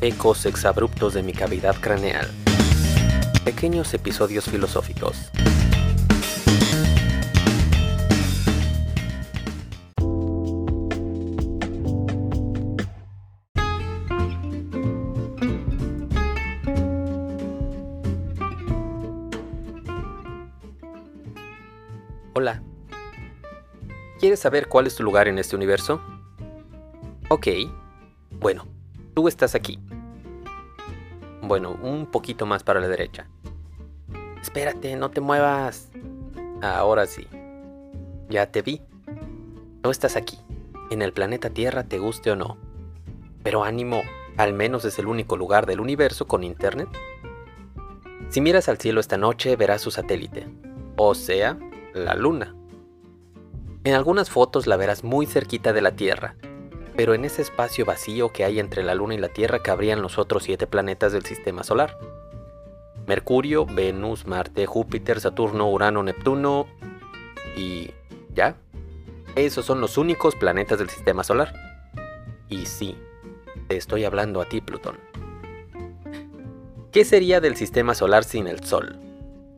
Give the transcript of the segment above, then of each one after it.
ecos exabruptos de mi cavidad craneal, pequeños episodios filosóficos. Hola. ¿Quieres saber cuál es tu lugar en este universo? Ok. Bueno, tú estás aquí. Bueno, un poquito más para la derecha. Espérate, no te muevas. Ahora sí. Ya te vi. No estás aquí, en el planeta Tierra, te guste o no. Pero ánimo, al menos es el único lugar del universo con internet. Si miras al cielo esta noche, verás su satélite. O sea, la luna. En algunas fotos la verás muy cerquita de la Tierra, pero en ese espacio vacío que hay entre la luna y la Tierra cabrían los otros siete planetas del sistema solar. Mercurio, Venus, Marte, Júpiter, Saturno, Urano, Neptuno y... ¿ya? Esos son los únicos planetas del sistema solar. Y sí, te estoy hablando a ti, Plutón. ¿Qué sería del sistema solar sin el Sol?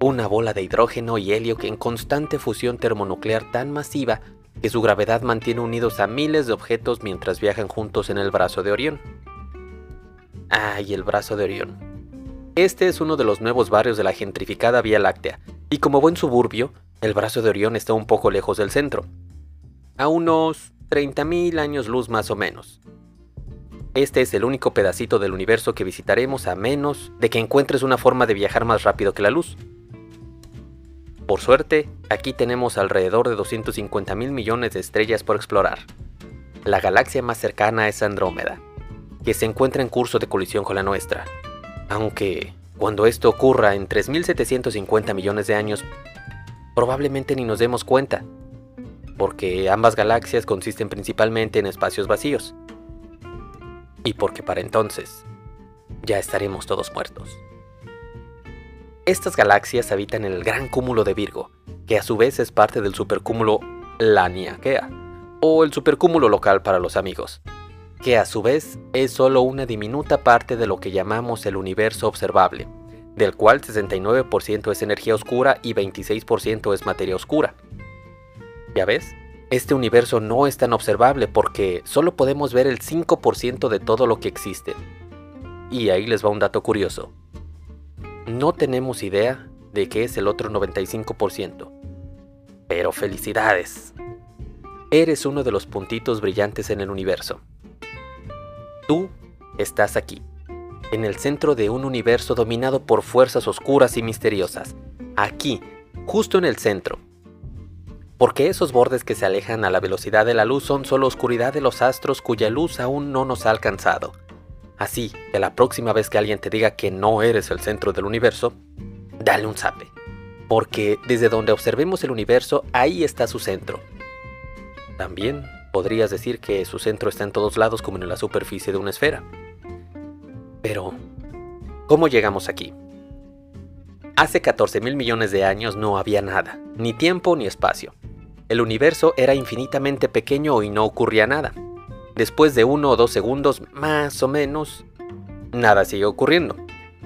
una bola de hidrógeno y helio que en constante fusión termonuclear tan masiva que su gravedad mantiene unidos a miles de objetos mientras viajan juntos en el brazo de Orión. ¡Ay, el brazo de Orión! Este es uno de los nuevos barrios de la gentrificada Vía Láctea, y como buen suburbio, el brazo de Orión está un poco lejos del centro, a unos 30.000 años luz más o menos. Este es el único pedacito del universo que visitaremos a menos de que encuentres una forma de viajar más rápido que la luz. Por suerte, aquí tenemos alrededor de 250 mil millones de estrellas por explorar. La galaxia más cercana es Andrómeda, que se encuentra en curso de colisión con la nuestra. Aunque, cuando esto ocurra en 3.750 millones de años, probablemente ni nos demos cuenta, porque ambas galaxias consisten principalmente en espacios vacíos. Y porque para entonces, ya estaremos todos muertos. Estas galaxias habitan el gran cúmulo de Virgo, que a su vez es parte del supercúmulo Laniakea, o el supercúmulo local para los amigos, que a su vez es solo una diminuta parte de lo que llamamos el universo observable, del cual 69% es energía oscura y 26% es materia oscura. ¿Ya ves? Este universo no es tan observable porque solo podemos ver el 5% de todo lo que existe. Y ahí les va un dato curioso no tenemos idea de qué es el otro 95%. Pero felicidades. Eres uno de los puntitos brillantes en el universo. Tú estás aquí, en el centro de un universo dominado por fuerzas oscuras y misteriosas. Aquí, justo en el centro. Porque esos bordes que se alejan a la velocidad de la luz son solo oscuridad de los astros cuya luz aún no nos ha alcanzado Así que la próxima vez que alguien te diga que no eres el centro del universo, dale un zape. Porque desde donde observemos el universo, ahí está su centro. También podrías decir que su centro está en todos lados como en la superficie de una esfera. Pero, ¿cómo llegamos aquí? Hace 14 mil millones de años no había nada, ni tiempo ni espacio. El universo era infinitamente pequeño y no ocurría nada. Después de uno o dos segundos, más o menos, nada sigue ocurriendo,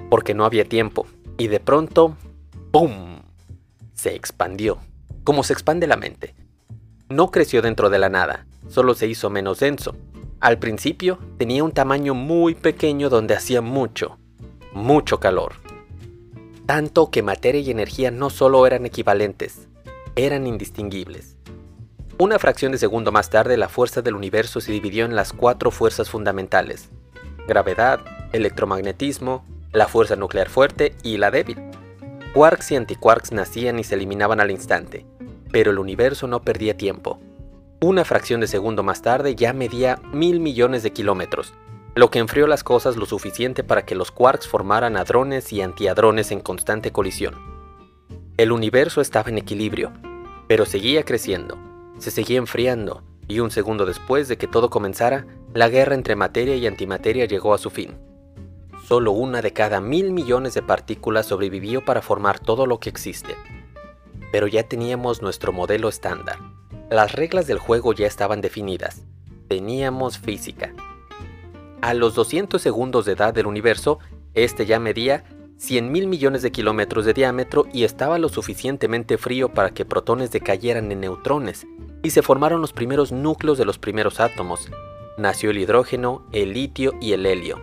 porque no había tiempo. Y de pronto, ¡pum! Se expandió, como se expande la mente. No creció dentro de la nada, solo se hizo menos denso. Al principio tenía un tamaño muy pequeño donde hacía mucho, mucho calor. Tanto que materia y energía no solo eran equivalentes, eran indistinguibles. Una fracción de segundo más tarde, la fuerza del universo se dividió en las cuatro fuerzas fundamentales. Gravedad, electromagnetismo, la fuerza nuclear fuerte y la débil. Quarks y antiquarks nacían y se eliminaban al instante, pero el universo no perdía tiempo. Una fracción de segundo más tarde ya medía mil millones de kilómetros, lo que enfrió las cosas lo suficiente para que los quarks formaran hadrones y antihadrones en constante colisión. El universo estaba en equilibrio, pero seguía creciendo se seguía enfriando, y un segundo después de que todo comenzara, la guerra entre materia y antimateria llegó a su fin. Solo una de cada mil millones de partículas sobrevivió para formar todo lo que existe. Pero ya teníamos nuestro modelo estándar. Las reglas del juego ya estaban definidas. Teníamos física. a los 200 segundos de edad del universo, este ya medía 100 mil millones de kilómetros de diámetro y estaba lo suficientemente frío para que protones decayeran en neutrones, y se formaron los primeros núcleos de los primeros átomos. Nació el hidrógeno, el litio y el helio.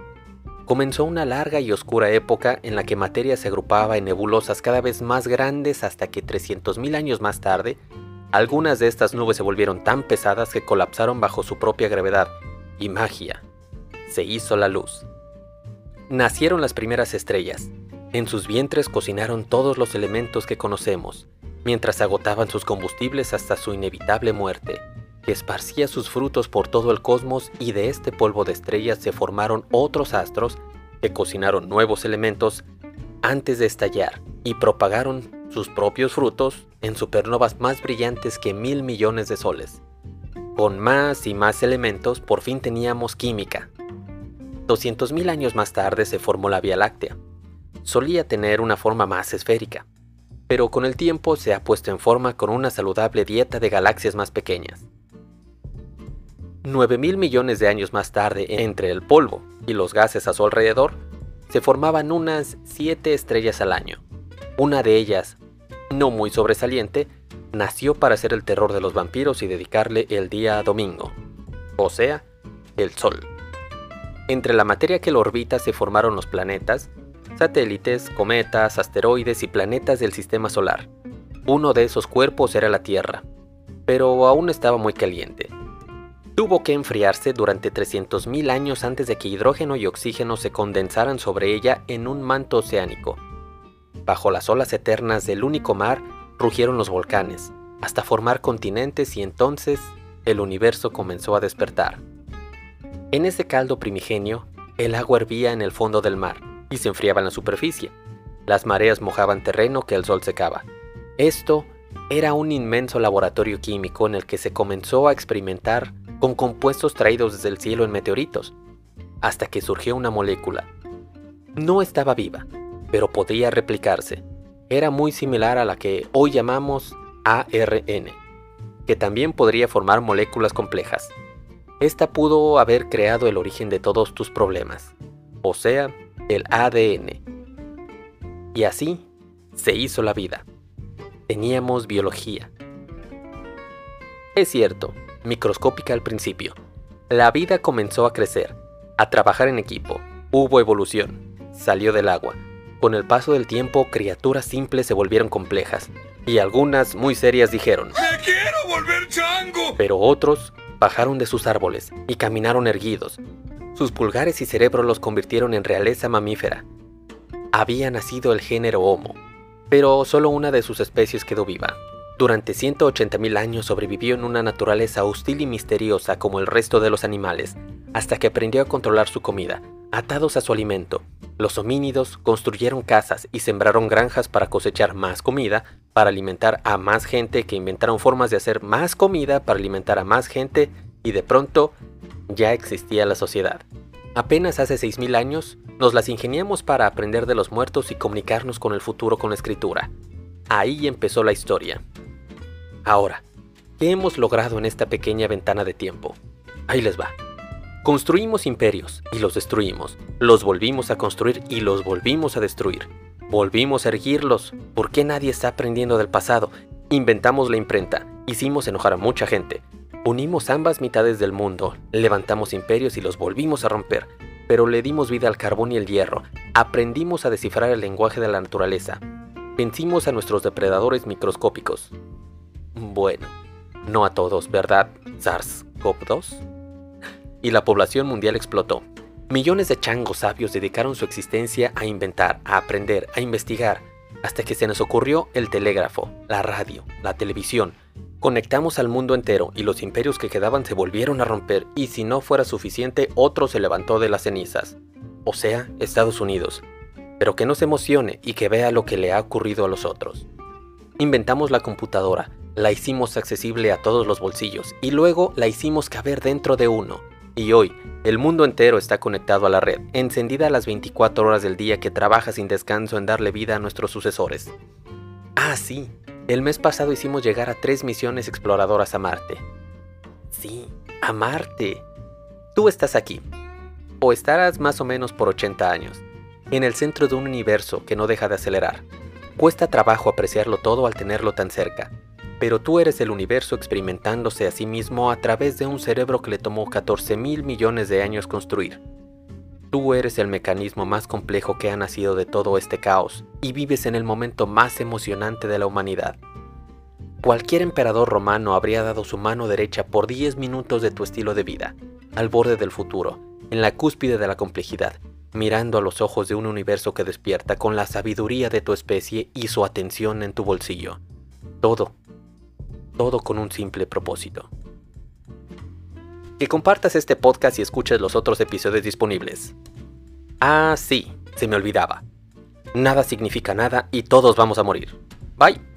Comenzó una larga y oscura época en la que materia se agrupaba en nebulosas cada vez más grandes hasta que 300.000 años más tarde, algunas de estas nubes se volvieron tan pesadas que colapsaron bajo su propia gravedad y magia. Se hizo la luz. Nacieron las primeras estrellas. En sus vientres cocinaron todos los elementos que conocemos, mientras agotaban sus combustibles hasta su inevitable muerte, que esparcía sus frutos por todo el cosmos y de este polvo de estrellas se formaron otros astros que cocinaron nuevos elementos antes de estallar y propagaron sus propios frutos en supernovas más brillantes que mil millones de soles. Con más y más elementos por fin teníamos química. 200.000 años más tarde se formó la Vía Láctea. Solía tener una forma más esférica, pero con el tiempo se ha puesto en forma con una saludable dieta de galaxias más pequeñas. 9.000 millones de años más tarde, entre el polvo y los gases a su alrededor, se formaban unas 7 estrellas al año. Una de ellas, no muy sobresaliente, nació para ser el terror de los vampiros y dedicarle el día domingo, o sea, el Sol. Entre la materia que lo orbita se formaron los planetas, satélites, cometas, asteroides y planetas del sistema solar. Uno de esos cuerpos era la Tierra, pero aún estaba muy caliente. Tuvo que enfriarse durante 300.000 años antes de que hidrógeno y oxígeno se condensaran sobre ella en un manto oceánico. Bajo las olas eternas del único mar rugieron los volcanes, hasta formar continentes y entonces el universo comenzó a despertar. En ese caldo primigenio, el agua hervía en el fondo del mar y se enfriaba en la superficie. Las mareas mojaban terreno que el sol secaba. Esto era un inmenso laboratorio químico en el que se comenzó a experimentar con compuestos traídos desde el cielo en meteoritos, hasta que surgió una molécula. No estaba viva, pero podía replicarse era muy similar a la que hoy llamamos ARN, que también podría formar moléculas complejas. Esta pudo haber creado el origen de todos tus problemas, o sea, el ADN. Y así se hizo la vida. Teníamos biología. Es cierto, microscópica al principio. La vida comenzó a crecer, a trabajar en equipo. Hubo evolución. Salió del agua con el paso del tiempo, criaturas simples se volvieron complejas, y algunas muy serias dijeron, ¡Me quiero volver chango! Pero otros bajaron de sus árboles y caminaron erguidos. Sus pulgares y cerebro los convirtieron en realeza mamífera. Había nacido el género Homo, pero solo una de sus especies quedó viva. Durante 180.000 años sobrevivió en una naturaleza hostil y misteriosa como el resto de los animales, hasta que aprendió a controlar su comida, atados a su alimento, los homínidos construyeron casas y sembraron granjas para cosechar más comida, para alimentar a más gente que inventaron formas de hacer más comida para alimentar a más gente y de pronto ya existía la sociedad. Apenas hace 6.000 años nos las ingeniamos para aprender de los muertos y comunicarnos con el futuro con la escritura. Ahí empezó la historia. Ahora, ¿qué hemos logrado en esta pequeña ventana de tiempo? Ahí les va. Construimos imperios y los destruimos. Los volvimos a construir y los volvimos a destruir. Volvimos a erguirlos. ¿Por qué nadie está aprendiendo del pasado? Inventamos la imprenta. Hicimos enojar a mucha gente. Unimos ambas mitades del mundo. Levantamos imperios y los volvimos a romper. Pero le dimos vida al carbón y el hierro. Aprendimos a descifrar el lenguaje de la naturaleza. Vencimos a nuestros depredadores microscópicos. Bueno, no a todos, ¿verdad? SARS-CoV-2 y la población mundial explotó. Millones de changos sabios dedicaron su existencia a inventar, a aprender, a investigar, hasta que se nos ocurrió el telégrafo, la radio, la televisión. Conectamos al mundo entero y los imperios que quedaban se volvieron a romper y si no fuera suficiente otro se levantó de las cenizas, o sea, Estados Unidos. Pero que no se emocione y que vea lo que le ha ocurrido a los otros. Inventamos la computadora, la hicimos accesible a todos los bolsillos y luego la hicimos caber dentro de uno y hoy, el mundo entero está conectado a la red, encendida las 24 horas del día que trabaja sin descanso en darle vida a nuestros sucesores. Ah, sí, el mes pasado hicimos llegar a tres misiones exploradoras a Marte. Sí, a Marte. Tú estás aquí. o estarás más o menos por 80 años, en el centro de un universo que no deja de acelerar. Cuesta trabajo apreciarlo todo al tenerlo tan cerca, pero tú eres el universo experimentándose a sí mismo a través de un cerebro que le tomó 14 mil millones de años construir. Tú eres el mecanismo más complejo que ha nacido de todo este caos y vives en el momento más emocionante de la humanidad. Cualquier emperador romano habría dado su mano derecha por 10 minutos de tu estilo de vida, al borde del futuro, en la cúspide de la complejidad, mirando a los ojos de un universo que despierta con la sabiduría de tu especie y su atención en tu bolsillo. Todo, todo con un simple propósito. Que compartas este podcast y escuches los otros episodios disponibles. Ah, sí, se me olvidaba. Nada significa nada y todos vamos a morir. Bye.